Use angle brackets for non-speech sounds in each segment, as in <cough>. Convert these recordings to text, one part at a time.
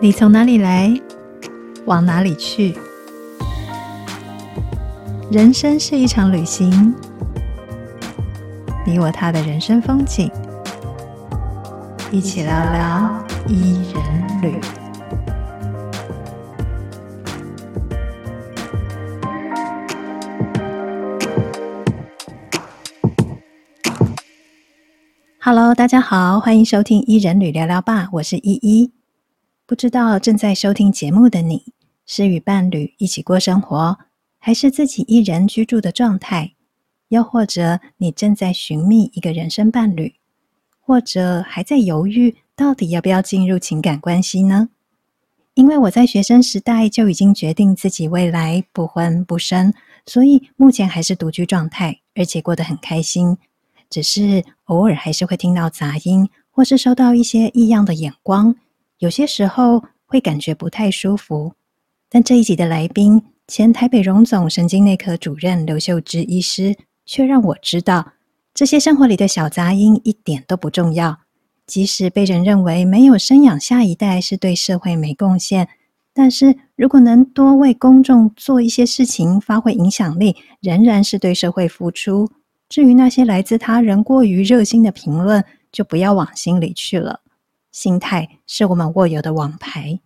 你从哪里来，往哪里去？人生是一场旅行，你我他的人生风景，一起聊聊伊人旅。大家好，欢迎收听伊人旅聊聊吧，我是依依。不知道正在收听节目的你，是与伴侣一起过生活，还是自己一人居住的状态？又或者你正在寻觅一个人生伴侣，或者还在犹豫到底要不要进入情感关系呢？因为我在学生时代就已经决定自己未来不婚不生，所以目前还是独居状态，而且过得很开心。只是偶尔还是会听到杂音，或是收到一些异样的眼光。有些时候会感觉不太舒服，但这一集的来宾，前台北荣总神经内科主任刘秀芝医师，却让我知道，这些生活里的小杂音一点都不重要。即使被人认为没有生养下一代是对社会没贡献，但是如果能多为公众做一些事情，发挥影响力，仍然是对社会付出。至于那些来自他人过于热心的评论，就不要往心里去了。心态是我们握有的王牌。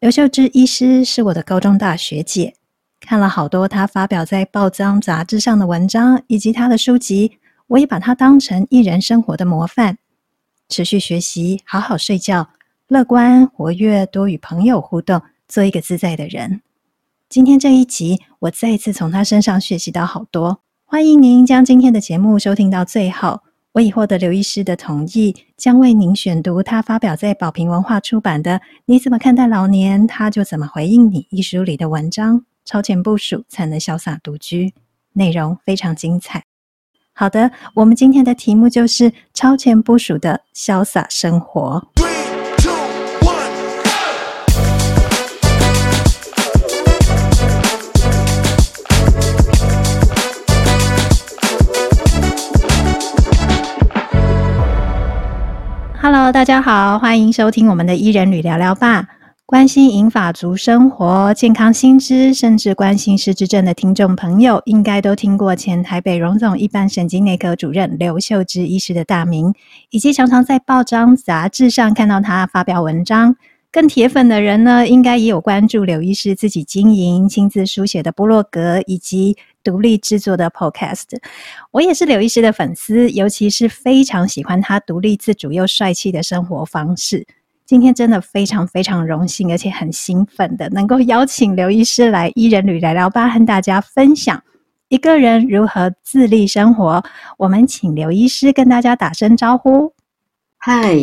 刘秀芝医师是我的高中大学姐，看了好多她发表在报章杂志上的文章，以及她的书籍，我也把她当成一人生活的模范。持续学习，好好睡觉，乐观活跃，多与朋友互动，做一个自在的人。今天这一集，我再一次从她身上学习到好多。欢迎您将今天的节目收听到最后。我已获得刘医师的同意，将为您选读他发表在宝瓶文化出版的《你怎么看待老年，他就怎么回应你》一书里的文章。超前部署才能潇洒独居，内容非常精彩。好的，我们今天的题目就是超前部署的潇洒生活。大家好，欢迎收听我们的伊人旅聊聊吧。关心银发族生活、健康新知，甚至关心失智症的听众朋友，应该都听过前台北荣总一般神经内科主任刘秀芝医师的大名，以及常常在报章杂志上看到他发表文章。更铁粉的人呢，应该也有关注刘医师自己经营、亲自书写的部落格，以及独立制作的 Podcast，我也是刘医师的粉丝，尤其是非常喜欢他独立自主又帅气的生活方式。今天真的非常非常荣幸，而且很兴奋的能够邀请刘医师来伊人旅聊聊吧，和大家分享一个人如何自立生活。我们请刘医师跟大家打声招呼。嗨，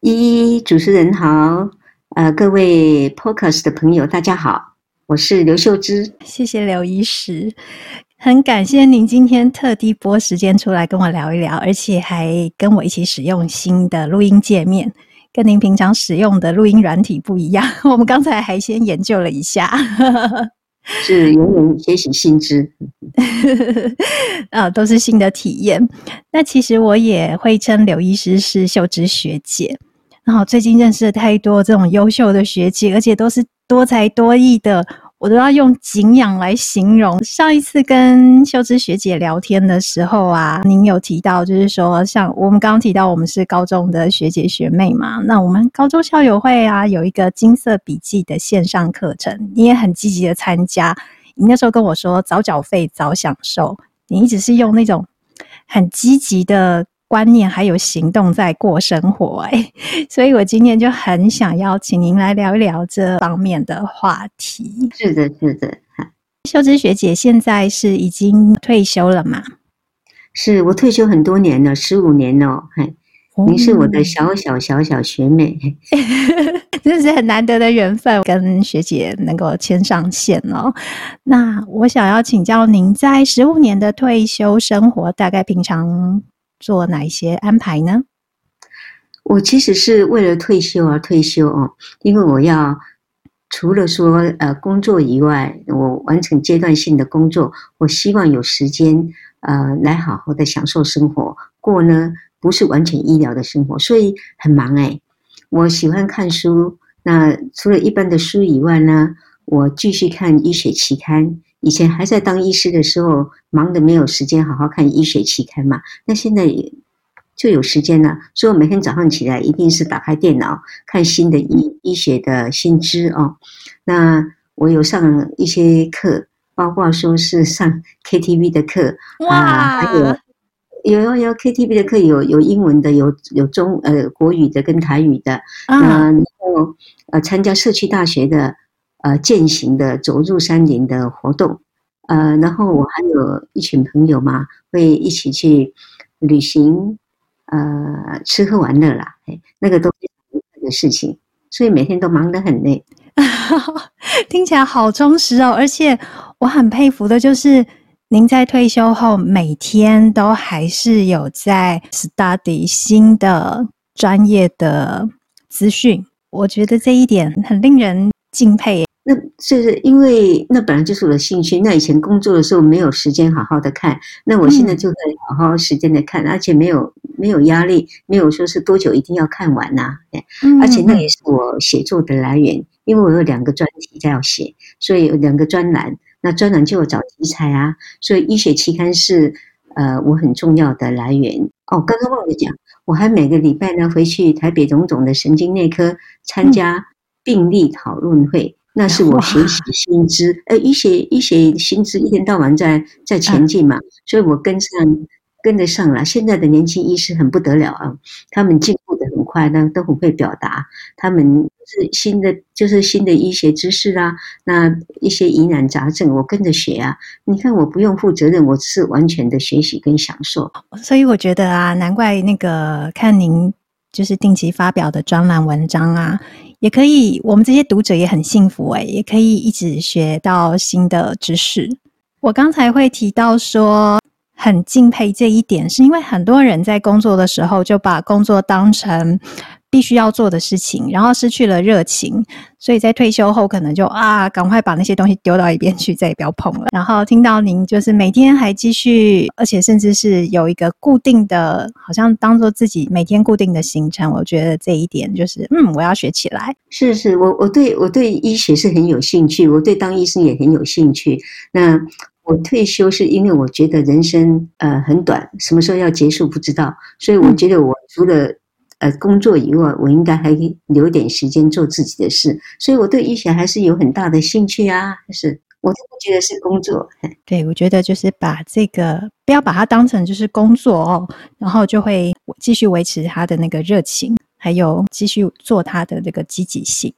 依依主持人好，呃，各位 Podcast 的朋友大家好。我是刘秀芝，谢谢刘医师，很感谢您今天特地拨时间出来跟我聊一聊，而且还跟我一起使用新的录音界面，跟您平常使用的录音软体不一样。<laughs> 我们刚才还先研究了一下，是永远学习新知，<laughs> 啊，都是新的体验。那其实我也会称刘医师是秀芝学姐，然后最近认识了太多这种优秀的学姐，而且都是多才多艺的。我都要用敬仰来形容。上一次跟秀芝学姐聊天的时候啊，您有提到，就是说，像我们刚刚提到，我们是高中的学姐学妹嘛，那我们高中校友会啊，有一个金色笔记的线上课程，你也很积极的参加。你那时候跟我说，早缴费早享受，你一直是用那种很积极的。观念还有行动在过生活，<laughs> 哎，所以我今天就很想邀请您来聊一聊这方面的话题。是的，是的。秀芝学姐现在是已经退休了吗？是我退休很多年了，十五年了。嘿，您是我的小小小小学妹，<laughs> 这是很难得的缘分，跟学姐能够牵上线哦。那我想要请教您，在十五年的退休生活，大概平常做哪一些安排呢？我其实是为了退休而退休哦，因为我要除了说呃工作以外，我完成阶段性的工作，我希望有时间呃来好好的享受生活，过呢不是完全医疗的生活，所以很忙哎。我喜欢看书，那除了一般的书以外呢，我继续看医学期刊。以前还在当医师的时候，忙得没有时间好好看医学期刊嘛。那现在就有时间了，所以我每天早上起来一定是打开电脑看新的医医学的新知哦。那我有上一些课，包括说是上 KTV 的课哇啊，还有有有有 KTV 的课，有有英文的，有有中呃国语的跟台语的啊，然后呃参加社区大学的。呃，践行的走入山林的活动，呃，然后我还有一群朋友嘛，会一起去旅行，呃，吃喝玩乐啦，哎，那个都是很愉快的事情，所以每天都忙得很累，<laughs> 听起来好充实哦。而且我很佩服的就是，您在退休后每天都还是有在 study 新的专业的资讯，我觉得这一点很令人敬佩。那是因为那本来就是我的兴趣。那以前工作的时候没有时间好好的看，那我现在就可以好好时间的看，而且没有没有压力，没有说是多久一定要看完呐。对，而且那也是我写作的来源，因为我有两个专题在要写，所以有两个专栏。那专栏就有找题材啊，所以医学期刊是呃我很重要的来源。哦，刚刚忘了讲，我还每个礼拜呢回去台北荣总的神经内科参加病例讨论会。那是我学习新知，呃，医学医学新知一天到晚在在前进嘛，所以我跟上跟得上了。现在的年轻医师很不得了啊，他们进步的很快，那都很会表达。他们是新的，就是新的医学知识啊，那一些疑难杂症，我跟着学啊。你看，我不用负责任，我是完全的学习跟享受。所以我觉得啊，难怪那个看您就是定期发表的专栏文章啊。也可以，我们这些读者也很幸福诶，也可以一直学到新的知识。我刚才会提到说很敬佩这一点，是因为很多人在工作的时候就把工作当成必须要做的事情，然后失去了热情，所以在退休后可能就啊，赶快把那些东西丢到一边去，再也不要碰了。然后听到您就是每天还继续，而且甚至是有一个固定的，好像当做自己每天固定的行程，我觉得这一点就是，嗯，我要学起来。是是，我我对我对医学是很有兴趣，我对当医生也很有兴趣。那我退休是因为我觉得人生呃很短，什么时候要结束不知道，所以我觉得我除了呃，工作以外，我应该还留点时间做自己的事，所以我对医学还是有很大的兴趣啊。是，我都不觉得是工作。<laughs> 对，我觉得就是把这个不要把它当成就是工作哦，然后就会继续维持他的那个热情，还有继续做他的这个积极性。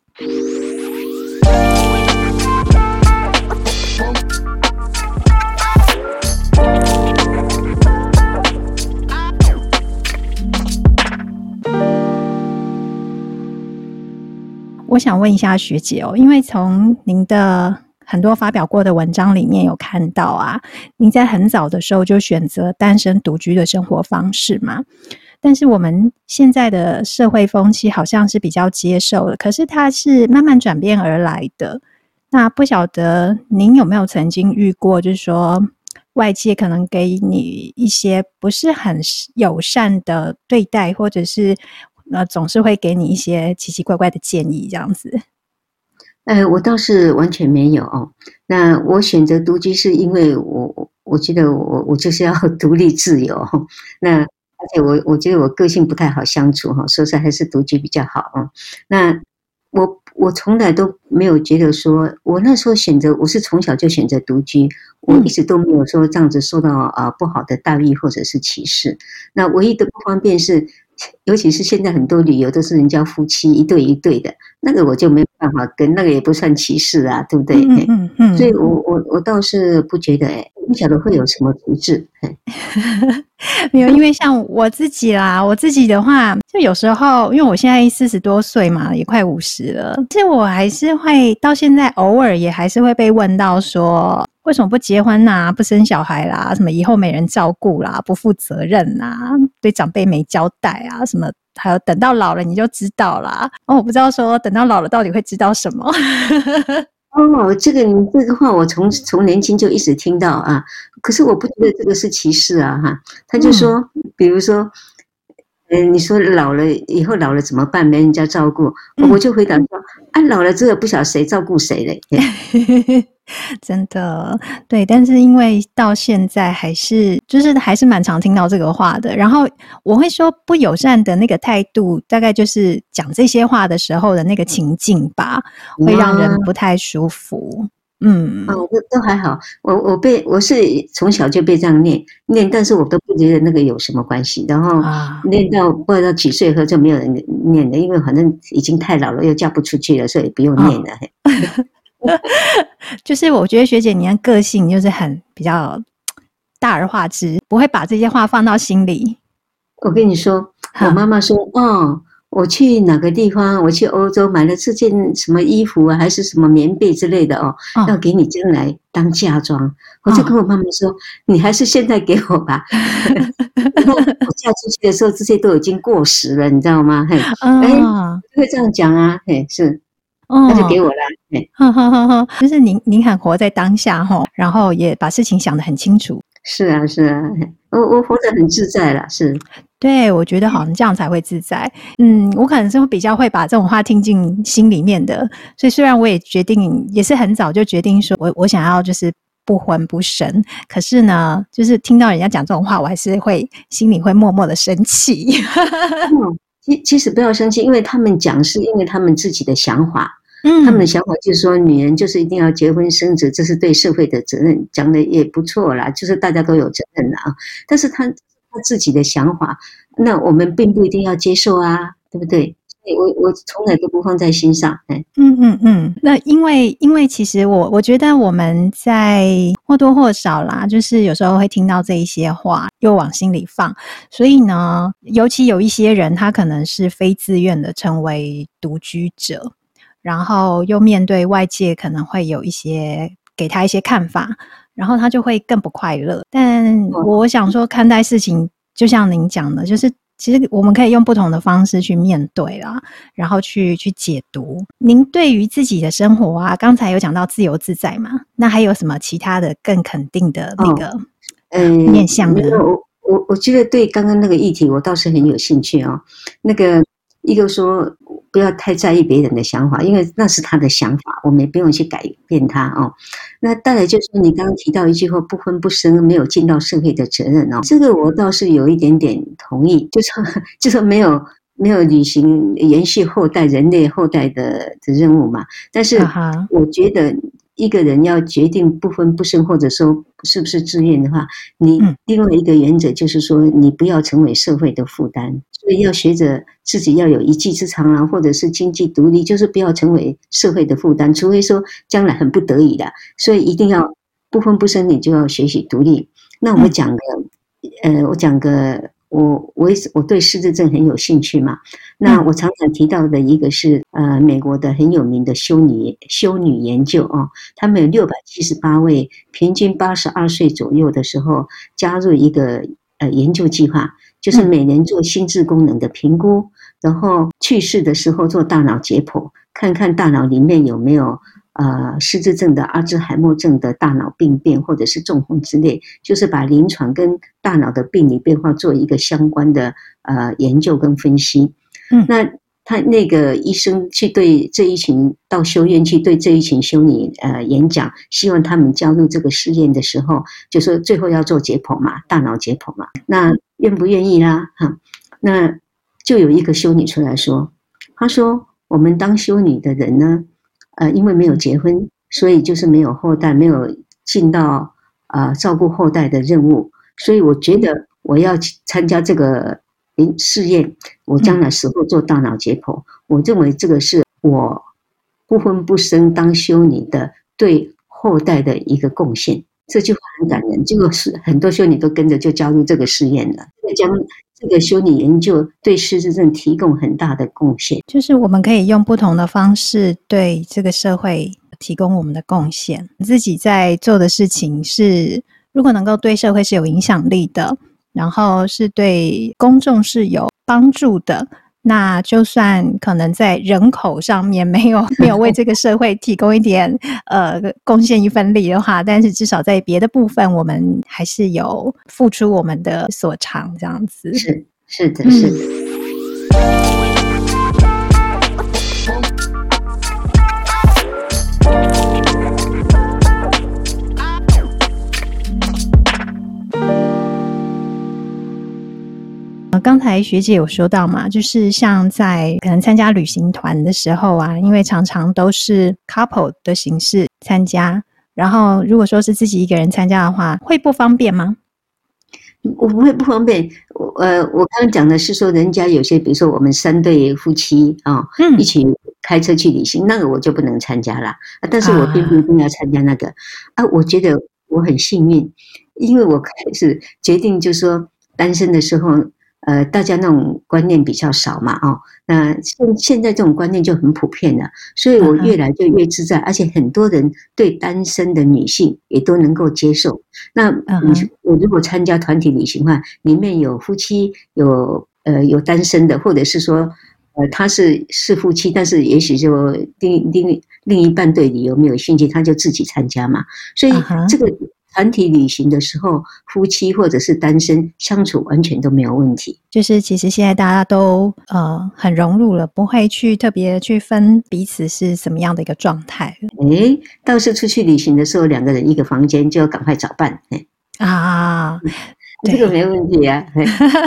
我想问一下学姐哦，因为从您的很多发表过的文章里面有看到啊，您在很早的时候就选择单身独居的生活方式嘛。但是我们现在的社会风气好像是比较接受的，可是它是慢慢转变而来的。那不晓得您有没有曾经遇过，就是说外界可能给你一些不是很友善的对待，或者是？那总是会给你一些奇奇怪怪的建议，这样子。呃，我倒是完全没有哦。那我选择独居是因为我，我觉得我我就是要 <laughs> 独立自由。那而且我我觉得我个性不太好相处哈，所以说还是独居比较好哦。那我我从来都没有觉得说，我那时候选择我是从小就选择独居，我一直都没有说这样子受到啊不好的待遇或者是歧视。那唯一的不方便是。尤其是现在很多旅游都是人家夫妻一对一对的，那个我就没办法跟，那个也不算歧视啊，对不对？嗯嗯，嗯。所以我我我倒是不觉得，哎，不晓得会有什么处置。<laughs> 没有，因为像我自己啦，我自己的话，就有时候，因为我现在四十多岁嘛，也快五十了，其实我还是会到现在偶尔也还是会被问到说。为什么不结婚呐、啊？不生小孩啦？什么以后没人照顾啦？不负责任呐？对长辈没交代啊？什么还有等到老了你就知道啦？哦，我不知道说等到老了到底会知道什么？哦，这个你这个话我从从年轻就一直听到啊，可是我不觉得这个是歧视啊哈。他就说，比如说嗯，你说老了以后老了怎么办？没人家照顾，嗯、我就回答说：啊，老了之后不晓得谁照顾谁嘞。<laughs> <laughs> 真的，对，但是因为到现在还是就是还是蛮常听到这个话的。然后我会说不友善的那个态度，大概就是讲这些话的时候的那个情境吧，会让人不太舒服。嗯，哦，都都还好。我我被我是从小就被这样念念，但是我都不觉得那个有什么关系。然后念到不知道几岁后就没有人念了，因为反正已经太老了，又嫁不出去了，所以不用念了。哦、<laughs> <laughs> 就是我觉得学姐你的个性就是很比较大而化之，不会把这些话放到心里。我跟你说，我妈妈说，哦。我去哪个地方？我去欧洲买了这件什么衣服啊，还是什么棉被之类的哦，哦要给你将来当嫁妆。我就跟我妈妈说：“哦、你还是现在给我吧。<laughs> ”我嫁出去的时候，这些都已经过时了，你知道吗？嘿，哎、哦，会这样讲啊？嘿，是，那就给我了。嘿，呵呵呵呵，就是您，您很活在当下哈，然后也把事情想得很清楚。是啊，是啊，我我活得很自在了，是。对，我觉得好像这样才会自在。嗯，我可能是会比较会把这种话听进心里面的，所以虽然我也决定，也是很早就决定说我我想要就是不婚不生，可是呢，就是听到人家讲这种话，我还是会心里会默默的生气。嗯，其其实不要生气，因为他们讲是因为他们自己的想法，嗯，他们的想法就是说女人就是一定要结婚生子，这是对社会的责任，讲的也不错啦，就是大家都有责任啦啊，但是他。他自己的想法，那我们并不一定要接受啊，对不对？我我从来都不放在心上。嗯嗯嗯。那因为因为其实我我觉得我们在或多或少啦，就是有时候会听到这一些话，又往心里放。所以呢，尤其有一些人，他可能是非自愿的成为独居者，然后又面对外界可能会有一些给他一些看法。然后他就会更不快乐。但我想说，看待事情就像您讲的，就是其实我们可以用不同的方式去面对啦，然后去去解读。您对于自己的生活啊，刚才有讲到自由自在嘛？那还有什么其他的更肯定的那个嗯面向呢？我我我觉得对刚刚那个议题，我倒是很有兴趣哦。那个一个说。不要太在意别人的想法，因为那是他的想法，我们也不用去改变他哦。那当然就是说，你刚刚提到一句话，不婚不生，没有尽到社会的责任哦。这个我倒是有一点点同意，就说 <laughs> 就说没有没有履行延续后代、人类后代的的任务嘛。但是我觉得。一个人要决定不婚不生，或者说是不是自愿的话，你另外一个原则就是说，你不要成为社会的负担，所以要学着自己要有一技之长啊，或者是经济独立，就是不要成为社会的负担。除非说将来很不得已的，所以一定要不婚不生，你就要学习独立。那我们讲个，呃，我讲个。我我也是我对失智症很有兴趣嘛，那我常常提到的一个是呃美国的很有名的修女修女研究哦，他们有六百七十八位，平均八十二岁左右的时候加入一个呃研究计划，就是每年做心智功能的评估，然后去世的时候做大脑解剖，看看大脑里面有没有。呃，失智症的、阿兹海默症的大脑病变，或者是中风之类，就是把临床跟大脑的病理变化做一个相关的呃研究跟分析。嗯，那他那个医生去对这一群到修院去对这一群修女呃演讲，希望他们加入这个试验的时候，就说最后要做解剖嘛，大脑解剖嘛，那愿不愿意啦？哈，那就有一个修女出来说，她说我们当修女的人呢。呃，因为没有结婚，所以就是没有后代，没有尽到啊、呃、照顾后代的任务，所以我觉得我要参加这个试验，我将来死后做大脑解剖，我认为这个是我不婚不生当修女的对后代的一个贡献。这句话很感人，结果是很多修女都跟着就加入这个试验了，将这个修理研究对失智症提供很大的贡献。就是我们可以用不同的方式对这个社会提供我们的贡献。自己在做的事情是，如果能够对社会是有影响力的，然后是对公众是有帮助的。那就算可能在人口上面没有没有为 <laughs> 这个社会提供一点呃贡献一份力的话，但是至少在别的部分，我们还是有付出我们的所长，这样子。是是的，是的。嗯刚才学姐有说到嘛，就是像在可能参加旅行团的时候啊，因为常常都是 couple 的形式参加，然后如果说是自己一个人参加的话，会不方便吗？我不会不方便。我呃，我刚刚讲的是说，人家有些，比如说我们三对夫妻啊，哦嗯、一起开车去旅行，那个我就不能参加了。但是我并不一定要参加那个啊，啊。我觉得我很幸运，因为我开始决定，就是说单身的时候。呃，大家那种观念比较少嘛，哦，那现现在这种观念就很普遍了，所以我越来就越自在，而且很多人对单身的女性也都能够接受。那你我如果参加团体旅行的话，里面有夫妻，有呃有单身的，或者是说呃他是是夫妻，但是也许就另另另一半对你有没有兴趣，他就自己参加嘛，所以这个。团体旅行的时候，夫妻或者是单身相处完全都没有问题。就是其实现在大家都呃很融入了，不会去特别去分彼此是什么样的一个状态。诶，倒是出去旅行的时候，两个人一个房间就要赶快找伴。啊，<laughs> 这个没问题啊。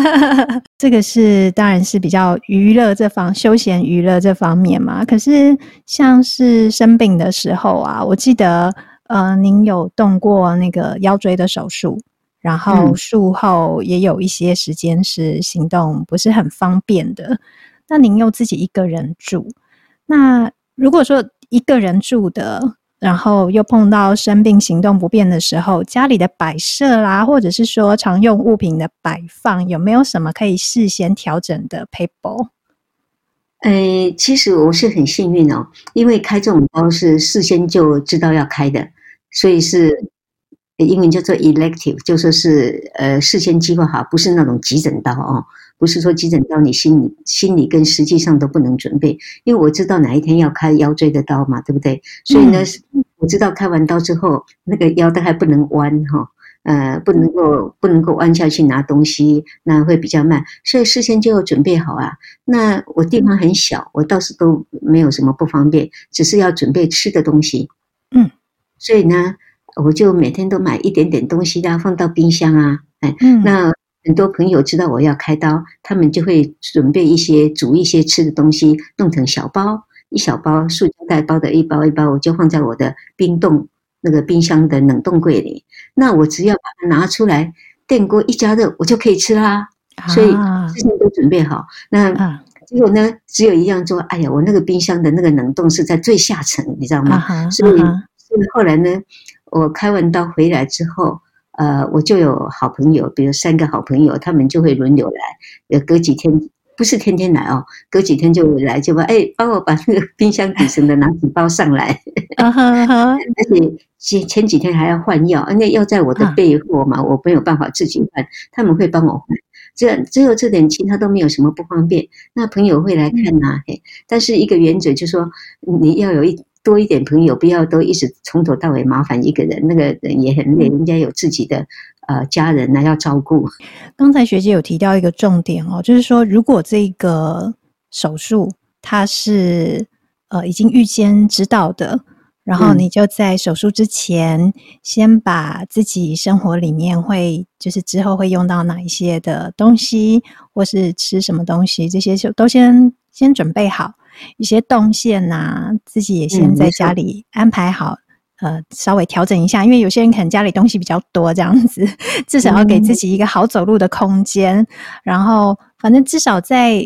<laughs> 这个是当然是比较娱乐这方休闲娱乐这方面嘛。可是像是生病的时候啊，我记得。呃，您有动过那个腰椎的手术，然后术后也有一些时间是行动不是很方便的。那您又自己一个人住，那如果说一个人住的，然后又碰到生病行动不便的时候，家里的摆设啦，或者是说常用物品的摆放，有没有什么可以事先调整的撇步？呃，其实我是很幸运哦，因为开这种刀是事先就知道要开的。所以是英文叫做 elective，就说是呃事先计划好，不是那种急诊刀哦，不是说急诊刀你心里心里跟实际上都不能准备，因为我知道哪一天要开腰椎的刀嘛，对不对？所以呢，我知道开完刀之后那个腰带还不能弯哈，呃，不能够不能够弯下去拿东西，那会比较慢，所以事先就要准备好啊。那我地方很小，我倒是都没有什么不方便，只是要准备吃的东西，嗯。所以呢，我就每天都买一点点东西啊，放到冰箱啊，哎，那很多朋友知道我要开刀，他们就会准备一些煮一些吃的东西，弄成小包，一小包塑胶袋包的一包一包，我就放在我的冰冻那个冰箱的冷冻柜里。那我只要把它拿出来，电锅一加热，我就可以吃啦。所以事情都准备好。那结果呢，只有一样做，哎呀，我那个冰箱的那个冷冻是在最下层，你知道吗？所以。后来呢，我开完刀回来之后，呃，我就有好朋友，比如三个好朋友，他们就会轮流来，呃，隔几天不是天天来哦，隔几天就来，就把哎，帮我把那个冰箱底层的拿几包上来，<laughs> 而且前前几天还要换药，因为药在我的备货嘛，我没有办法自己换，他们会帮我换，这只有这点，其他都没有什么不方便。那朋友会来看呐，嘿，但是一个原则就是说，你要有一。多一点朋友，不要都一直从头到尾麻烦一个人，那个人也很累。人家有自己的呃家人呢要照顾。刚才学姐有提到一个重点哦，就是说如果这个手术它是呃已经预先知道的，然后你就在手术之前先把自己生活里面会就是之后会用到哪一些的东西，或是吃什么东西，这些就都先先准备好。一些动线呐、啊，自己也先在家里安排好，嗯、呃，稍微调整一下，因为有些人可能家里东西比较多，这样子 <laughs> 至少要给自己一个好走路的空间。嗯、然后，反正至少在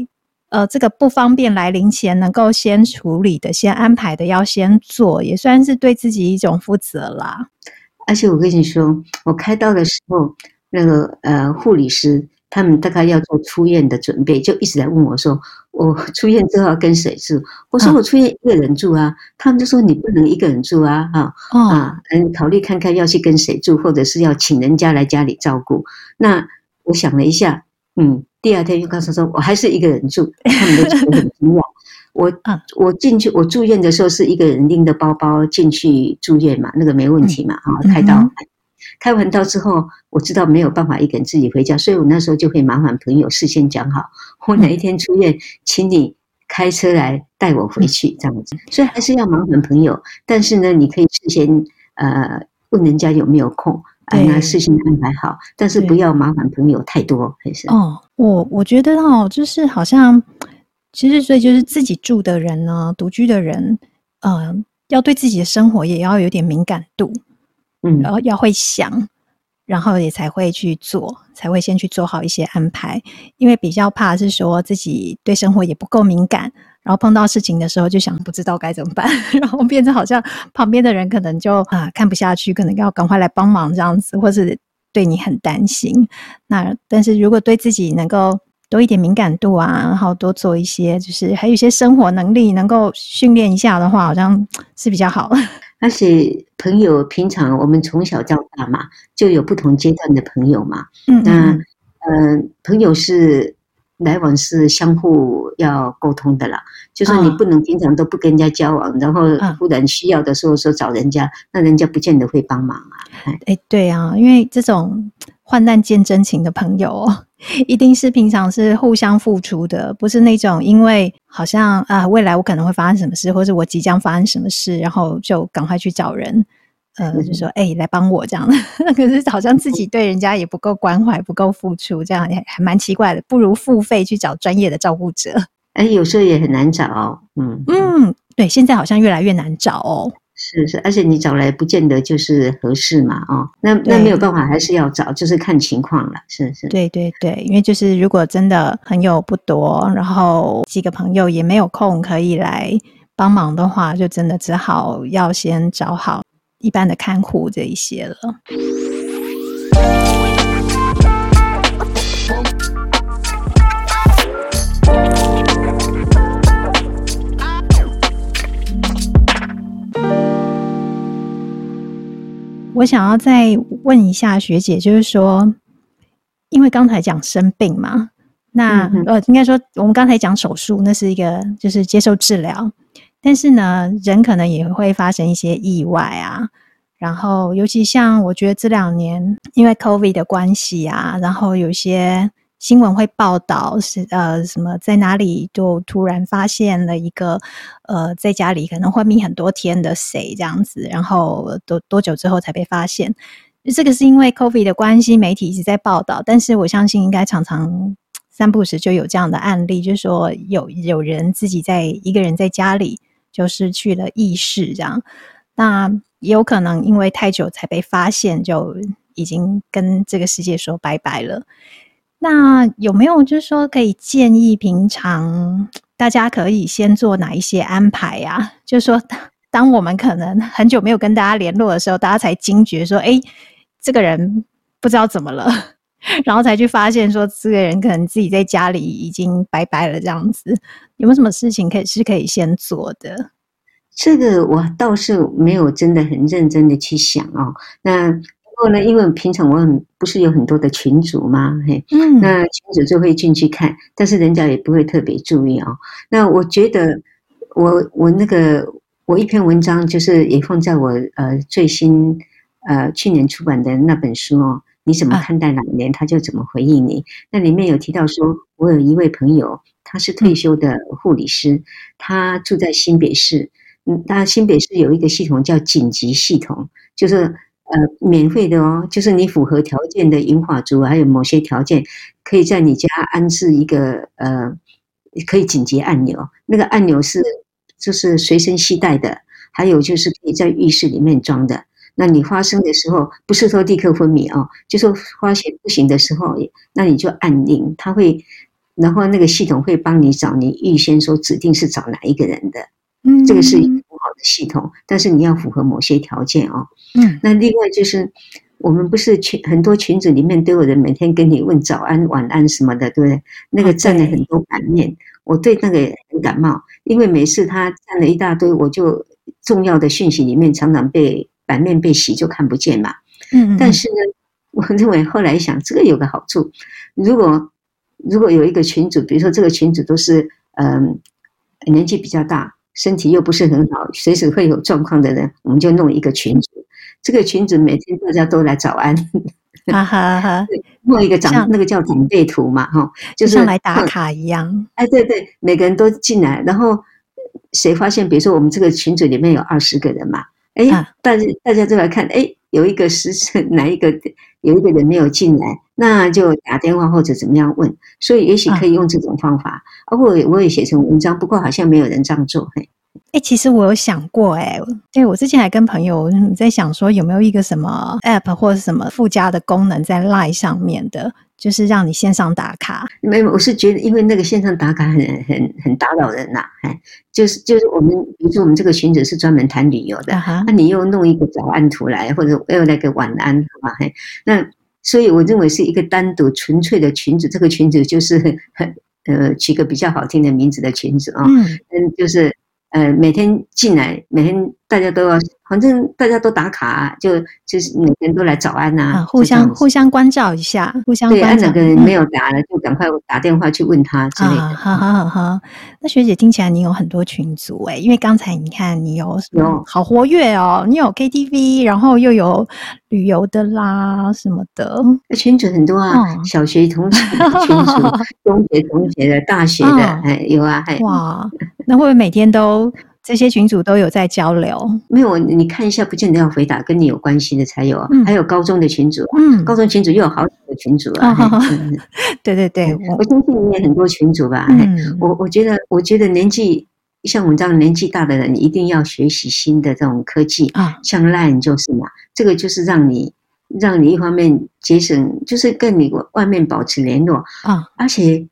呃这个不方便来临前，能够先处理的、先安排的，要先做，也算是对自己一种负责啦。而且我跟你说，我开刀的时候，那个呃护理师。他们大概要做出院的准备，就一直在问我说：“我出院之后要跟谁住？”我说：“我出院一个人住啊。”他们就说：“你不能一个人住啊，哈啊，嗯，考虑看看要去跟谁住，或者是要请人家来家里照顾。”那我想了一下，嗯，第二天又告诉说：“我还是一个人住。<laughs> ”他们都觉得很惊讶。我 <laughs> 我进去，我住院的时候是一个人拎着包包进去住院嘛，那个没问题嘛，哈，开刀。开完刀之后，我知道没有办法一个人自己回家，所以我那时候就会麻烦朋友事先讲好，我哪一天出院，请你开车来带我回去，这样子。所以还是要麻烦朋友，但是呢，你可以事先呃问人家有没有空，哎，那事先安排好，但是不要麻烦朋友太多，还是哦，我我觉得哦，就是好像其实所以就是自己住的人呢，独居的人，嗯、呃，要对自己的生活也要有点敏感度。嗯，然后要会想，然后也才会去做，才会先去做好一些安排。因为比较怕是说自己对生活也不够敏感，然后碰到事情的时候就想不知道该怎么办，<laughs> 然后变成好像旁边的人可能就啊看不下去，可能要赶快来帮忙这样子，或是对你很担心。那但是如果对自己能够多一点敏感度啊，然后多做一些，就是还有一些生活能力能够训练一下的话，好像是比较好。而且朋友平常我们从小到大嘛，就有不同阶段的朋友嘛。嗯，那呃，朋友是来往是相互要沟通的啦。就是你不能平常都不跟人家交往，然后忽然需要的时候说找人家，那人家不见得会帮忙啊。哎，对啊，因为这种患难见真情的朋友哦。一定是平常是互相付出的，不是那种因为好像啊未来我可能会发生什么事，或者我即将发生什么事，然后就赶快去找人，呃，就说哎、欸、来帮我这样的。<laughs> 可是好像自己对人家也不够关怀，不够付出，这样也还蛮奇怪的。不如付费去找专业的照顾者。哎，有时候也很难找哦。嗯嗯，对，现在好像越来越难找哦。是是，而且你找来不见得就是合适嘛，哦，那那没有办法，还是要找，就是看情况了，是是。对对对，因为就是如果真的朋友不多，然后几个朋友也没有空可以来帮忙的话，就真的只好要先找好一般的看护这一些了。我想要再问一下学姐，就是说，因为刚才讲生病嘛，那呃，应该说我们刚才讲手术，那是一个就是接受治疗，但是呢，人可能也会发生一些意外啊，然后尤其像我觉得这两年因为 COVID 的关系啊，然后有些。新闻会报道是呃什么在哪里就突然发现了一个呃在家里可能昏迷很多天的谁这样子，然后多多久之后才被发现？这个是因为 COVID 的关系，媒体一直在报道，但是我相信应该常常三不时就有这样的案例，就是说有有人自己在一个人在家里就失去了意识这样，那也有可能因为太久才被发现，就已经跟这个世界说拜拜了。那有没有就是说可以建议平常 <tsk> 大家可以先做哪一些安排呀、<laughs> 就是说，<laughs> 当我们可能很久没有跟大家联络的时候，大家才惊觉说，哎，这个人不知道怎么了，<laughs> 然后才去发现说，这个人可能自己在家里已经拜拜了这样子。有没有什么事情可以是可以先做的？这个我倒是没有真的很认真的去想哦。那。后呢，因为平常我很不是有很多的群主嘛？嘿，嗯，那群主就会进去看，但是人家也不会特别注意哦。那我觉得我，我我那个我一篇文章就是也放在我呃最新呃去年出版的那本书哦。你怎么看待老年，他就怎么回应你。那里面有提到说，我有一位朋友，他是退休的护理师，他住在新北市。嗯，那新北市有一个系统叫紧急系统，就是。呃，免费的哦，就是你符合条件的银发族，还有某些条件，可以在你家安置一个呃，可以紧急按钮。那个按钮是就是随身携带的，还有就是可以在浴室里面装的。那你发生的时候，不是说立刻昏迷哦，就说发现不行的时候，那你就按铃，它会，然后那个系统会帮你找你预先说指定是找哪一个人的。嗯，这个是系统，但是你要符合某些条件哦。嗯，那另外就是，我们不是群很多群组里面都有人每天跟你问早安、晚安什么的，对不对？那个占了很多版面，我对那个也很感冒，因为每次他占了一大堆，我就重要的讯息里面常常被版面被洗，就看不见嘛。嗯，但是呢，我认为后来想，这个有个好处，如果如果有一个群主，比如说这个群主都是嗯、呃、年纪比较大。身体又不是很好，随时会有状况的人，我们就弄一个群组。这个群组每天大家都来早安，哈哈哈。弄一个长那个叫长辈图嘛，哈，就是像来打卡一样。哎，对对，每个人都进来，然后谁发现，比如说我们这个群组里面有二十个人嘛，哎，大家大家都来看，哎，有一个时辰 <laughs> 哪一个有一个人没有进来，那就打电话或者怎么样问，所以也许可以用这种方法。啊，我我也写成文章，不过好像没有人这样做，嘿。哎、欸，其实我有想过、欸，哎，对，我之前还跟朋友在想说，有没有一个什么 app 或者什么附加的功能在 Line 上面的，就是让你线上打卡。没有，我是觉得，因为那个线上打卡很很很打扰人呐、啊，哎，就是就是我们，比如说我们这个群组是专门谈旅游的，那、uh huh. 啊、你又弄一个早安图来，或者又来个晚安，好吧？嘿，那所以我认为是一个单独纯粹的群组，这个群组就是 <laughs> 很呃取个比较好听的名字的群组啊，嗯，嗯，就是。呃，每天进来，每天大家都要，反正大家都打卡，啊，就就是每天都来早安呐，啊，互相互相关照一下，互相关照。对，按哪个人没有打了，嗯、<laughs> 就赶快打电话去问他之类的。好好好好，那学姐听起来你有很多群组哎，因为刚才你看你有有好活跃哦，你有 KTV，然后又有旅游的啦什么的，群组很多啊，哦、小学同学群组，<laughs> 中学同学的，大学的，哦、哎有啊，还哇。那会不会每天都这些群组都有在交流？没有，你看一下，不见得要回答，跟你有关系的才有啊。嗯、还有高中的群组，嗯，高中群组又有好几个群组啊。对对 <laughs> 对，我相信你也很多群组吧。嗯，我我觉得，我觉得年纪像我们这样年纪大的人，一定要学习新的这种科技啊，像 Line 就是嘛，这个就是让你让你一方面节省，就是跟你外面保持联络啊，而且。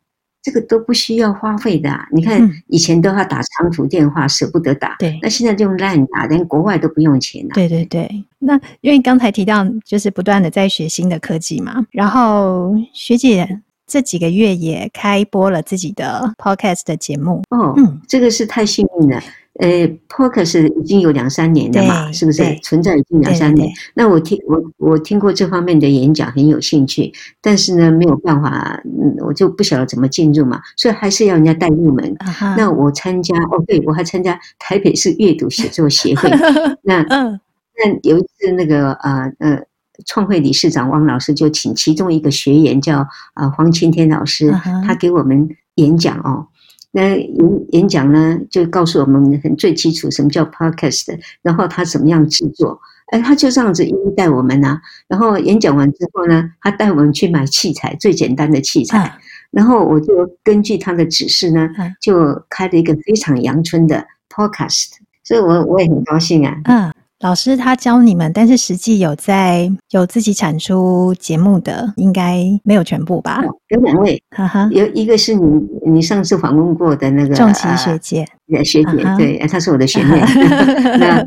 这个都不需要花费的，啊，你看以前都要打长途电话，舍不得打。对，那现在就用 LINE 打，连国外都不用钱了，啊。对对对，那因为刚才提到就是不断的在学新的科技嘛，然后学姐这几个月也开播了自己的 Podcast 的节目。哦，嗯，这个是太幸运了。呃，Podcast 已经有两三年了嘛，是不是存在已经两三年？那我听我我听过这方面的演讲，很有兴趣，但是呢，没有办法，嗯，我就不晓得怎么进入嘛，所以还是要人家带入门。Uh. 那我参加哦，对，我还参加台北市阅读写作协会。<laughs> 那嗯，那有一次那个呃呃，创会理事长汪老师就请其中一个学员叫啊、呃、黄青天老师，uh. 他给我们演讲哦。那演演讲呢，就告诉我们很最基础什么叫 podcast，然后他怎么样制作，哎，他就这样子一一带我们啊。然后演讲完之后呢，他带我们去买器材，最简单的器材。然后我就根据他的指示呢，就开了一个非常阳春的 podcast，所以我我也很高兴啊。嗯。老师他教你们，但是实际有在有自己产出节目的，应该没有全部吧？有两位，哈哈，有一个是你你上次访问过的那个仲琪学姐，学姐对，她是我的学妹。<laughs> 那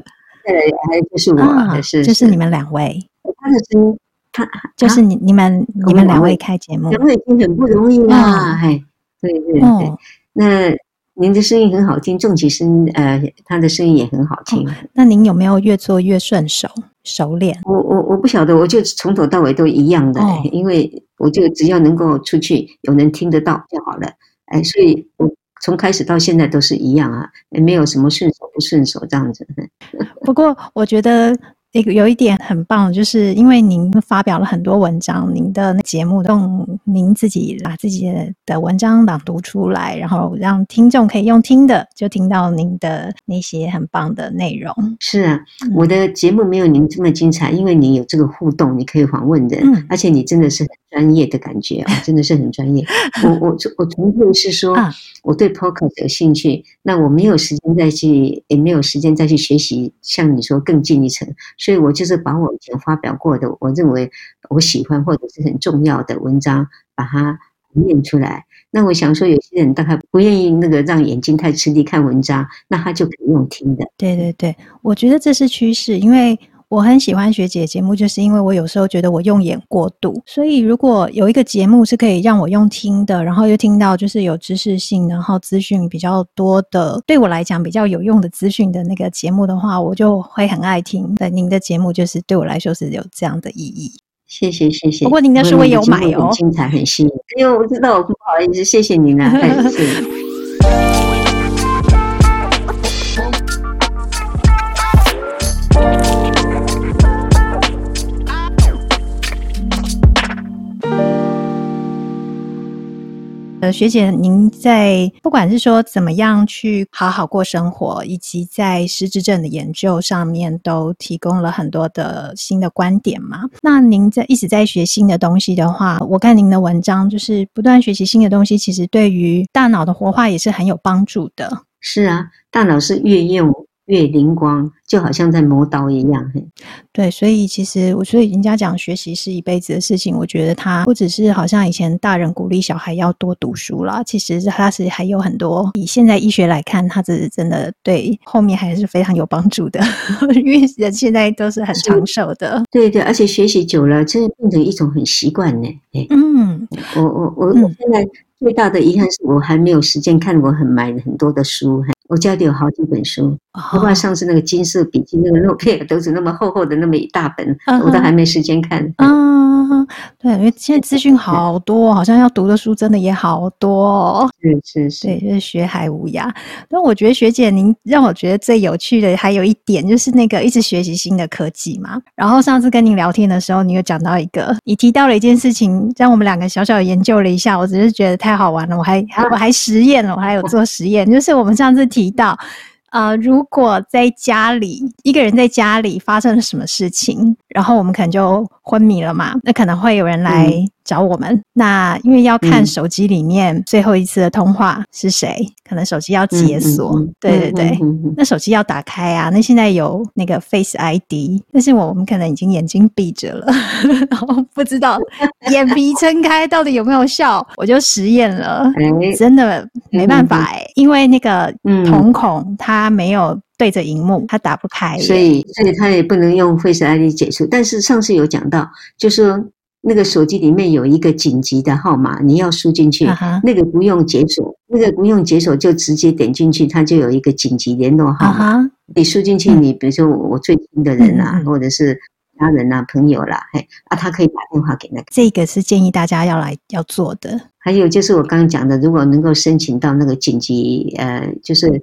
再来还有就是我，是。就是你们两位，他的声音，他就是你你们你们两位开节目，两位已经很不容易啦，哎，对对对，那。您的声音很好听，仲琪声呃，他的声音也很好听。哦。那您有没有越做越顺手、熟练？我我我不晓得，我就从头到尾都一样的，哦、因为我就只要能够出去有人听得到就好了。哎，所以我从开始到现在都是一样啊，没有什么顺手不顺手这样子。<laughs> 不过我觉得。一个有一点很棒，就是因为您发表了很多文章，您的节目用您自己把自己的文章朗读出来，然后让听众可以用听的就听到您的那些很棒的内容。是啊，我的节目没有您这么精彩，因为你有这个互动，你可以访问人，嗯、而且你真的是很专业的感觉啊，真的是很专业。<laughs> 我我我纯粹是说，我对 Podcast 有兴趣，那我没有时间再去，也没有时间再去学习，像你说更进一层。所以我就是把我以前发表过的，我认为我喜欢或者是很重要的文章，把它念出来。那我想说，有些人大概不愿意那个让眼睛太吃力看文章，那他就可以用听的。对对对，我觉得这是趋势，因为。我很喜欢学姐节目，就是因为我有时候觉得我用眼过度，所以如果有一个节目是可以让我用听的，然后又听到就是有知识性，然后资讯比较多的，对我来讲比较有用的资讯的那个节目的话，我就会很爱听。那您的节目就是对我来说是有这样的意义。谢谢谢谢。不过您的书我也有买哦，很精彩很吸引。因为我知道我不好意思，谢谢您啊，<laughs> 谢谢。呃，学姐，您在不管是说怎么样去好好过生活，以及在失智症的研究上面，都提供了很多的新的观点嘛。那您在一直在学新的东西的话，我看您的文章就是不断学习新的东西，其实对于大脑的活化也是很有帮助的。是啊，大脑是越用越灵光，就好像在磨刀一样。对，所以其实我所以人家讲学习是一辈子的事情，我觉得他不只是好像以前大人鼓励小孩要多读书啦，其实他是还有很多。以现在医学来看，他是真的对后面还是非常有帮助的，<laughs> 因为人现在都是很长寿的。对对，而且学习久了，真的变成一种很习惯呢。嗯，我我我我现在。最大的遗憾是我还没有时间看，我很买很多的书，我家里有好几本书，包括上次那个金色笔记那个诺贝尔都是那么厚厚的那么一大本，我都还没时间看。嗯，对，因为现在资讯好多，好像要读的书真的也好多。是是是，对，就是学海无涯。但我觉得学姐您让我觉得最有趣的还有一点，就是那个一直学习新的科技嘛。然后上次跟您聊天的时候，你有讲到一个，你提到了一件事情，让我们两个小小的研究了一下，我只是觉得太。好玩了，我还还我还实验了，我还有做实验，就是我们上次提提到，呃，如果在家里一个人在家里发生了什么事情，然后我们可能就昏迷了嘛，那可能会有人来。嗯。找我们，那因为要看手机里面最后一次的通话是谁，嗯、可能手机要解锁，对对对，那手机要打开啊。那现在有那个 Face ID，但是我们可能已经眼睛闭着了，<laughs> 然后不知道 <laughs> 眼皮撑开到底有没有效。我就实验了，欸、真的没办法哎、欸，嗯、因为那个瞳孔它没有对着荧幕，它打不开，所以所以它也不能用 Face ID 解除。但是上次有讲到，就是说。那个手机里面有一个紧急的号码，你要输进去，uh huh. 那个不用解锁，那个不用解锁就直接点进去，它就有一个紧急联络号码。Uh huh. 你输进去，你比如说我最亲的人啊，uh huh. 或者是家人啊、朋友啦，嘿，啊，他可以打电话给那个。这个是建议大家要来要做的。还有就是我刚刚讲的，如果能够申请到那个紧急，呃，就是。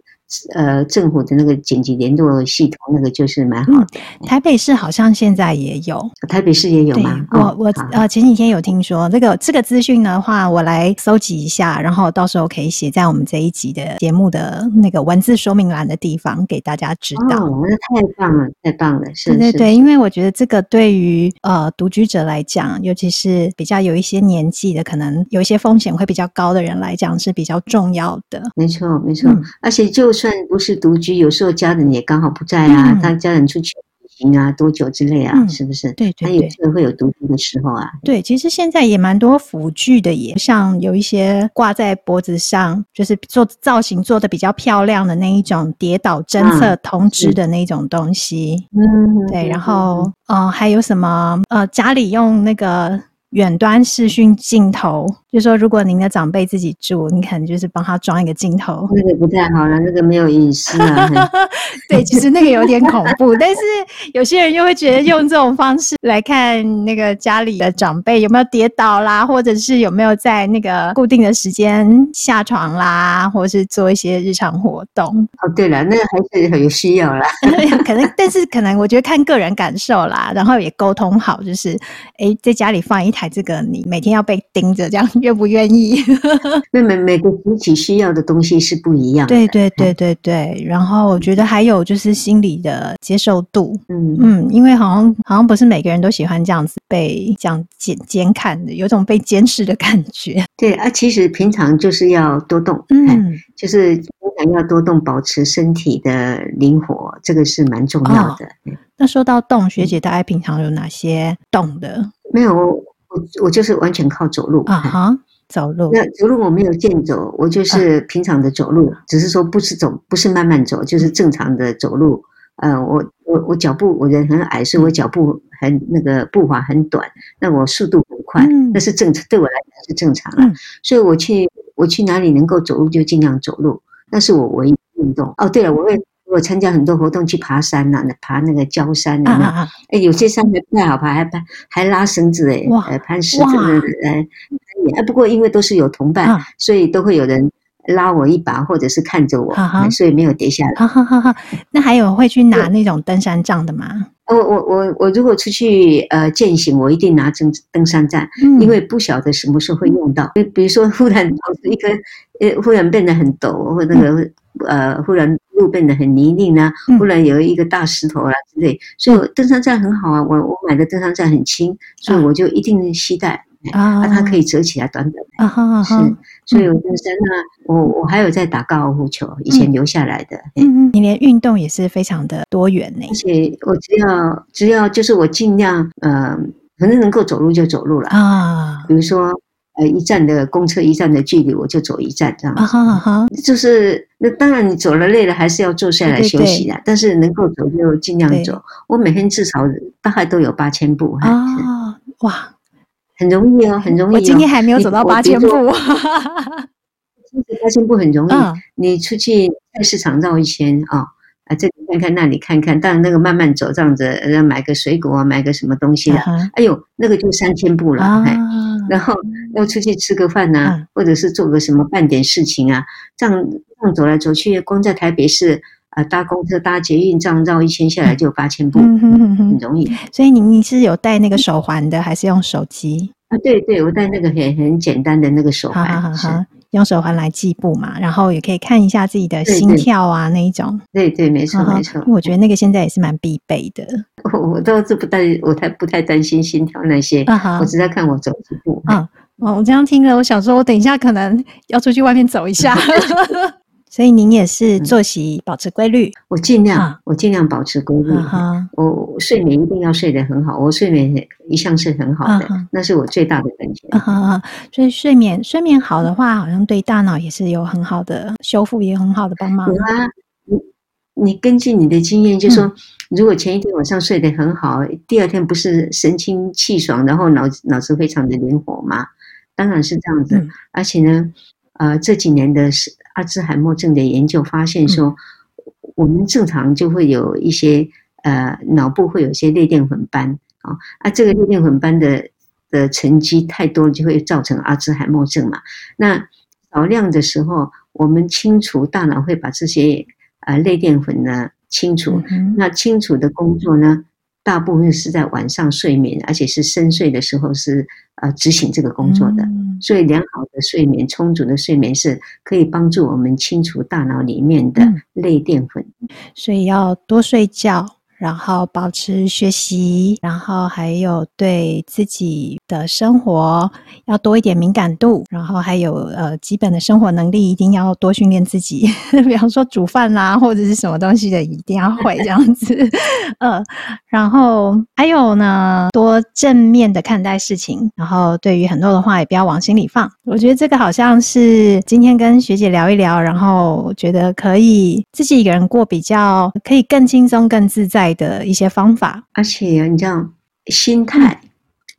呃，政府的那个紧急联络系统，那个就是蛮好的。嗯。台北市好像现在也有，台北市也有吗？我我呃前几天有听说这个这个资讯的话，我来搜集一下，然后到时候可以写在我们这一集的节目的那个文字说明栏的地方给大家知道。哦，那太棒了，太棒了！是，对对对，因为我觉得这个对于呃独居者来讲，尤其是比较有一些年纪的，可能有一些风险会比较高的人来讲是比较重要的。没错，没错，嗯、而且就。算不是独居，有时候家人也刚好不在啊，他、嗯、家人出去旅行啊，多久之类啊，嗯、是不是？对，对，对，他有时候会有独居的时候啊。对，其实现在也蛮多辅具的，也像有一些挂在脖子上，就是做造型做的比较漂亮的那一种跌倒侦测通知的那种东西。嗯，对，然后呃，还有什么呃，家里用那个。远端视讯镜头，就是说如果您的长辈自己住，你可能就是帮他装一个镜头，那个不太好了，那个没有隐私啊。<laughs> 对，其实那个有点恐怖，但是有些人又会觉得用这种方式来看那个家里的长辈有没有跌倒啦，或者是有没有在那个固定的时间下床啦，或者是做一些日常活动。哦，对了，那个还是很有需要啦。<laughs> 可能，但是可能我觉得看个人感受啦，然后也沟通好，就是哎，在家里放一台。台这个你每天要被盯着，这样 <laughs> 愿不愿意？<laughs> 那每每个主体需要的东西是不一样的。对对对对对。然后我觉得还有就是心理的接受度。嗯嗯，因为好像好像不是每个人都喜欢这样子被这样监监看的，有种被监视的感觉。对啊，其实平常就是要多动，嗯，就是平常要多动，保持身体的灵活，这个是蛮重要的。哦，那说到动，学姐大概平常有哪些动的？没有。我我就是完全靠走路啊哈，走路。那走路我没有健走，我就是平常的走路，只是说不是走，不是慢慢走，就是正常的走路。呃，我我我脚步，我人很矮，所以我脚步很那个步伐很短，那我速度很快，那是正常，对我来讲是正常的。所以我去我去哪里能够走路就尽量走路，那是我唯一运动。哦，对了，我会。我参加很多活动，去爬山呐、啊，爬那个郊山啊，哎、啊啊欸，有些山还不太好爬，还攀还拉绳子哎，哇，攀石子的哎，哎，不过因为都是有同伴，啊、所以都会有人拉我一把，或者是看着我，所以没有跌下来。哈哈哈哈，那还有会去拿那种登山杖的吗？我我我我如果出去呃践行，我一定拿登登山杖，嗯、因为不晓得什么时候会用到。比如说忽然 <laughs> 一个呃忽然变得很陡，或那个、嗯、呃忽然路变得很泥泞啊，忽然有一个大石头啊之类，所以登山杖很好啊。我我买的登山杖很轻，所以我就一定携带。啊，它可以折起来短短的，啊哈，是，所以我登山呢，我我还有在打高尔夫球，以前留下来的。嗯嗯，你连运动也是非常的多元呢。而且我只要只要就是我尽量呃，反正能够走路就走路了啊。比如说呃，一站的公车一站的距离，我就走一站这样子。啊哈哈，就是那当然你走了累了，还是要坐下来休息的。但是能够走就尽量走。我每天至少大概都有八千步。啊，哇。很容易哦，很容易。我今天还没有走到八千步。<laughs> 其实八千步很容易，你出去菜市场绕一圈啊，啊，这里看看，那里看看，当然那个慢慢走这样子，买个水果啊，买个什么东西的，哎呦，那个就三千步了。然后 <laughs> 要出去吃个饭呐，或者是做个什么办点事情啊，这样这样走来走去，光在台北市。啊，搭公车、搭捷运，这样绕一圈下来就八千步，嗯、哼哼哼很容易。所以你你是有戴那个手环的，还是用手机？啊，对对，我戴那个很很简单的那个手环，好好好，用手环来计步嘛，然后也可以看一下自己的心跳啊，那一种。对对，没错没错。我觉得那个现在也是蛮必备的。<laughs> 我我倒是不担，我才不太担心心跳那些，啊、我只在看我走几步。嗯，哦，我这样听了，我想说，我等一下可能要出去外面走一下。<laughs> 所以您也是作息保持规律，我尽量，我尽量保持规律。我睡眠一定要睡得很好，我睡眠一向是很好的，那是我最大的本钱。所以睡眠睡眠好的话，好像对大脑也是有很好的修复，也很好的帮忙。有啊，你你根据你的经验，就是说如果前一天晚上睡得很好，第二天不是神清气爽，然后脑脑子非常的灵活吗？当然是这样子，而且呢。呃，这几年的是阿兹海默症的研究发现说，嗯、我们正常就会有一些呃脑部会有一些类淀粉斑啊，啊，这个类淀粉斑的的沉积太多就会造成阿兹海默症嘛。那少量的时候，我们清除大脑会把这些呃类淀粉呢清除，嗯、那清除的工作呢，大部分是在晚上睡眠，而且是深睡的时候是呃执行这个工作的。嗯、所以良好的睡眠、充足的睡眠是可以帮助我们清除大脑里面的类淀粉。嗯、所以要多睡觉。然后保持学习，然后还有对自己的生活要多一点敏感度，然后还有呃基本的生活能力一定要多训练自己，<laughs> 比方说煮饭啦或者是什么东西的一定要会这样子，<laughs> 呃，然后还有呢多正面的看待事情，然后对于很多的话也不要往心里放。我觉得这个好像是今天跟学姐聊一聊，然后觉得可以自己一个人过比较可以更轻松更自在的一些方法，而且你知道，心态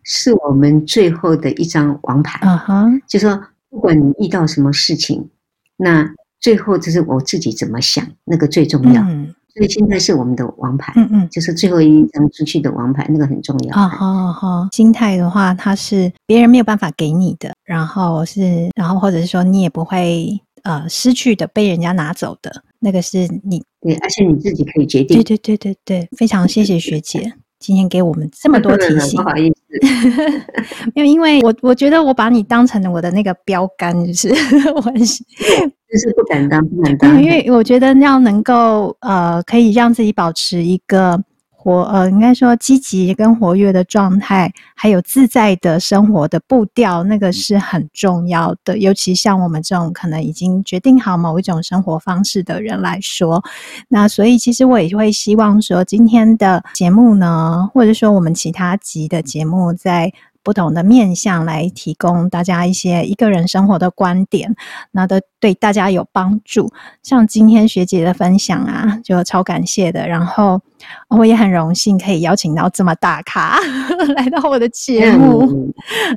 是我们最后的一张王牌。嗯哼，就说不管你遇到什么事情，那最后就是我自己怎么想，那个最重要。嗯，所以心态是我们的王牌。嗯嗯，就是最后一张出去的王牌，那个很重要。好好好，心态的话，它是别人没有办法给你的，然后是，然后或者是说你也不会呃失去的，被人家拿走的。那个是你对，而且你自己可以决定。对对对对对，非常谢谢学姐今天给我们这么多提醒。不好意思，<laughs> 因为因为我我觉得我把你当成了我的那个标杆，就是 <laughs> 我很就是不敢当，不敢当。因为我觉得要能够呃，可以让自己保持一个。活呃，应该说积极跟活跃的状态，还有自在的生活的步调，那个是很重要的。尤其像我们这种可能已经决定好某一种生活方式的人来说，那所以其实我也会希望说，今天的节目呢，或者说我们其他集的节目，在不同的面向来提供大家一些一个人生活的观点，那都对大家有帮助。像今天学姐的分享啊，就超感谢的。然后我也很荣幸可以邀请到这么大咖 <laughs> 来到我的节目。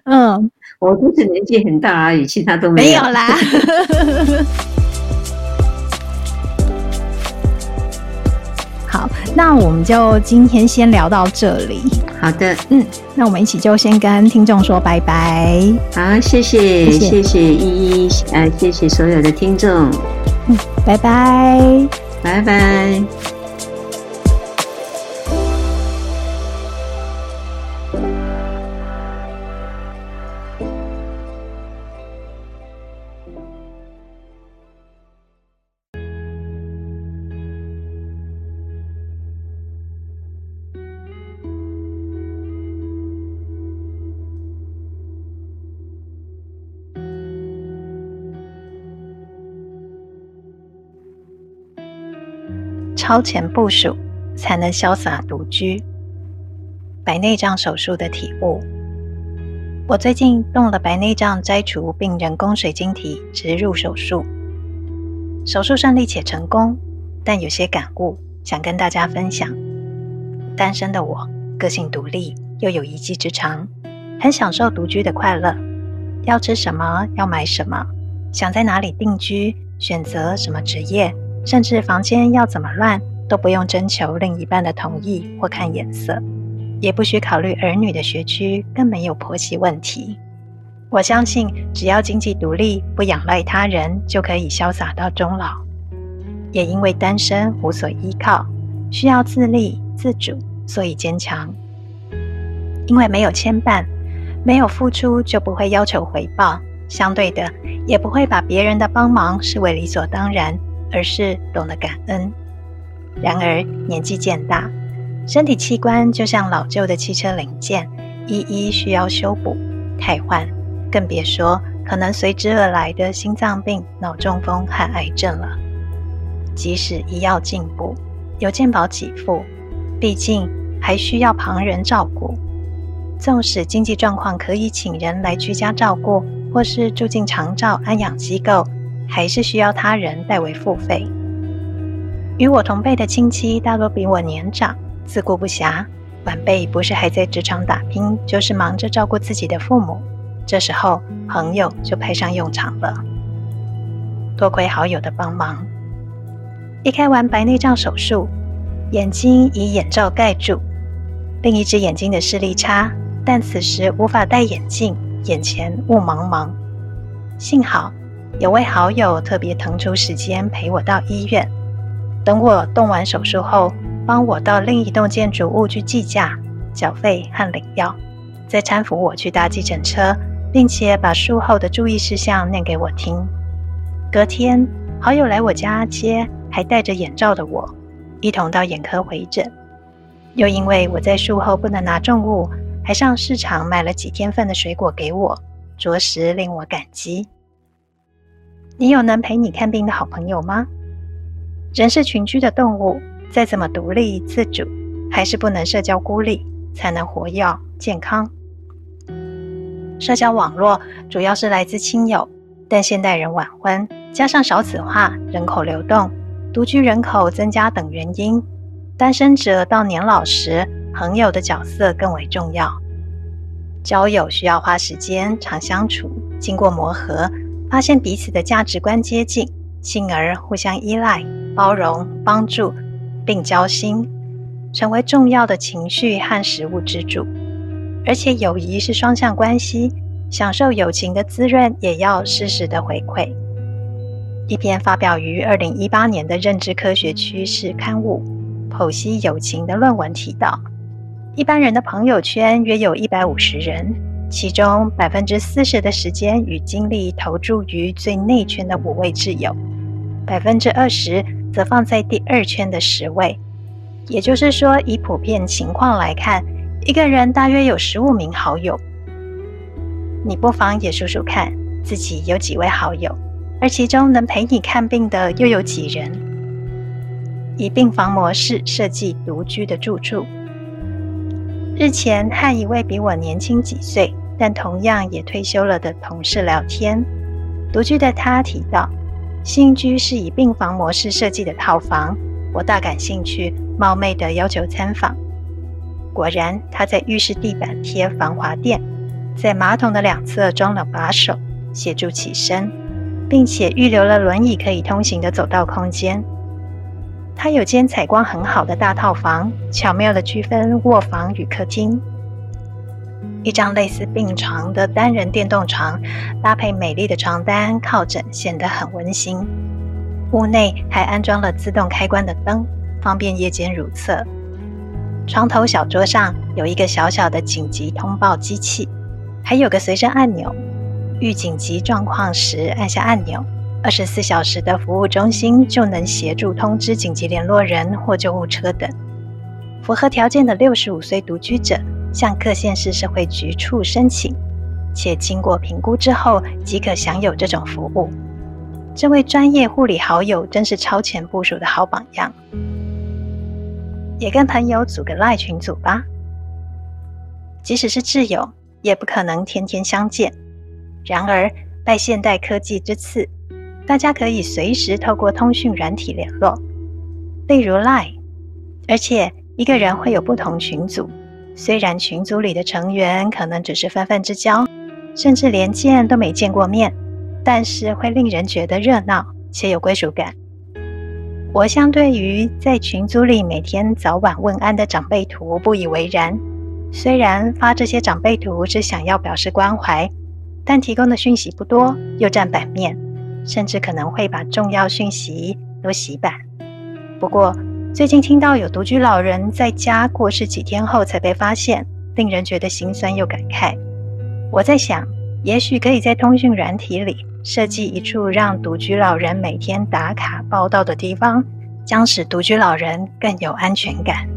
嗯，嗯我不是年纪很大而已，其他都没有，没有啦。<laughs> 好，那我们就今天先聊到这里。好的，嗯，那我们一起就先跟听众说拜拜。好，谢谢，谢谢，谢谢依依，呃，谢谢所有的听众。嗯，拜拜，拜拜。超前部署，才能潇洒独居。白内障手术的体悟。我最近动了白内障摘除并人工水晶体植入手术，手术顺利且成功，但有些感悟想跟大家分享。单身的我，个性独立，又有一技之长，很享受独居的快乐。要吃什么，要买什么，想在哪里定居，选择什么职业，甚至房间要怎么乱，都不用征求另一半的同意或看颜色，也不需考虑儿女的学区，更没有婆媳问题。我相信，只要经济独立，不仰赖他人，就可以潇洒到终老。也因为单身无所依靠，需要自立自主，所以坚强。因为没有牵绊，没有付出就不会要求回报，相对的，也不会把别人的帮忙视为理所当然，而是懂得感恩。然而年纪渐大，身体器官就像老旧的汽车零件，一一需要修补、汰换，更别说可能随之而来的心脏病、脑中风和癌症了。即使医药进步，有健保给付，毕竟还需要旁人照顾。纵使经济状况可以请人来居家照顾，或是住进长照安养机构，还是需要他人代为付费。与我同辈的亲戚大多比我年长，自顾不暇。晚辈不是还在职场打拼，就是忙着照顾自己的父母。这时候，朋友就派上用场了。多亏好友的帮忙，一开完白内障手术，眼睛以眼罩盖住，另一只眼睛的视力差。但此时无法戴眼镜，眼前雾茫茫。幸好有位好友特别腾出时间陪我到医院，等我动完手术后，帮我到另一栋建筑物去计价、缴费和领药，再搀扶我去搭计程车，并且把术后的注意事项念给我听。隔天，好友来我家接还戴着眼罩的我，一同到眼科回诊。又因为我在术后不能拿重物。还上市场买了几天份的水果给我，着实令我感激。你有能陪你看病的好朋友吗？人是群居的动物，再怎么独立自主，还是不能社交孤立，才能活跃健康。社交网络主要是来自亲友，但现代人晚婚，加上少子化、人口流动、独居人口增加等原因，单身者到年老时，朋友的角色更为重要。交友需要花时间、常相处，经过磨合，发现彼此的价值观接近，进而互相依赖、包容、帮助，并交心，成为重要的情绪和食物支柱。而且友谊是双向关系，享受友情的滋润，也要适时的回馈。一篇发表于二零一八年的《认知科学趋势》刊物剖析友情的论文提到。一般人的朋友圈约有一百五十人，其中百分之四十的时间与精力投注于最内圈的五位挚友，百分之二十则放在第二圈的十位。也就是说，以普遍情况来看，一个人大约有十五名好友。你不妨也数数看，自己有几位好友，而其中能陪你看病的又有几人？以病房模式设计独居的住处。日前和一位比我年轻几岁，但同样也退休了的同事聊天，独居的他提到，新居是以病房模式设计的套房，我大感兴趣，冒昧的要求参访。果然，他在浴室地板贴防滑垫，在马桶的两侧装了把手，协助起身，并且预留了轮椅可以通行的走道空间。他有间采光很好的大套房，巧妙地区分卧房与客厅。一张类似病床的单人电动床，搭配美丽的床单靠枕，显得很温馨。屋内还安装了自动开关的灯，方便夜间如厕。床头小桌上有一个小小的紧急通报机器，还有个随身按钮，遇紧急状况时按下按钮。二十四小时的服务中心就能协助通知紧急联络人或救护车等。符合条件的六十五岁独居者向各县市社会局处申请，且经过评估之后即可享有这种服务。这位专业护理好友真是超前部署的好榜样。也跟朋友组个赖群组吧。即使是挚友，也不可能天天相见。然而，拜现代科技之赐，大家可以随时透过通讯软体联络，例如 Line。而且，一个人会有不同群组，虽然群组里的成员可能只是泛泛之交，甚至连见都没见过面，但是会令人觉得热闹且有归属感。我相对于在群组里每天早晚问安的长辈图不以为然，虽然发这些长辈图是想要表示关怀。但提供的讯息不多，又占版面，甚至可能会把重要讯息都洗版。不过，最近听到有独居老人在家过世几天后才被发现，令人觉得心酸又感慨。我在想，也许可以在通讯软体里设计一处让独居老人每天打卡报到的地方，将使独居老人更有安全感。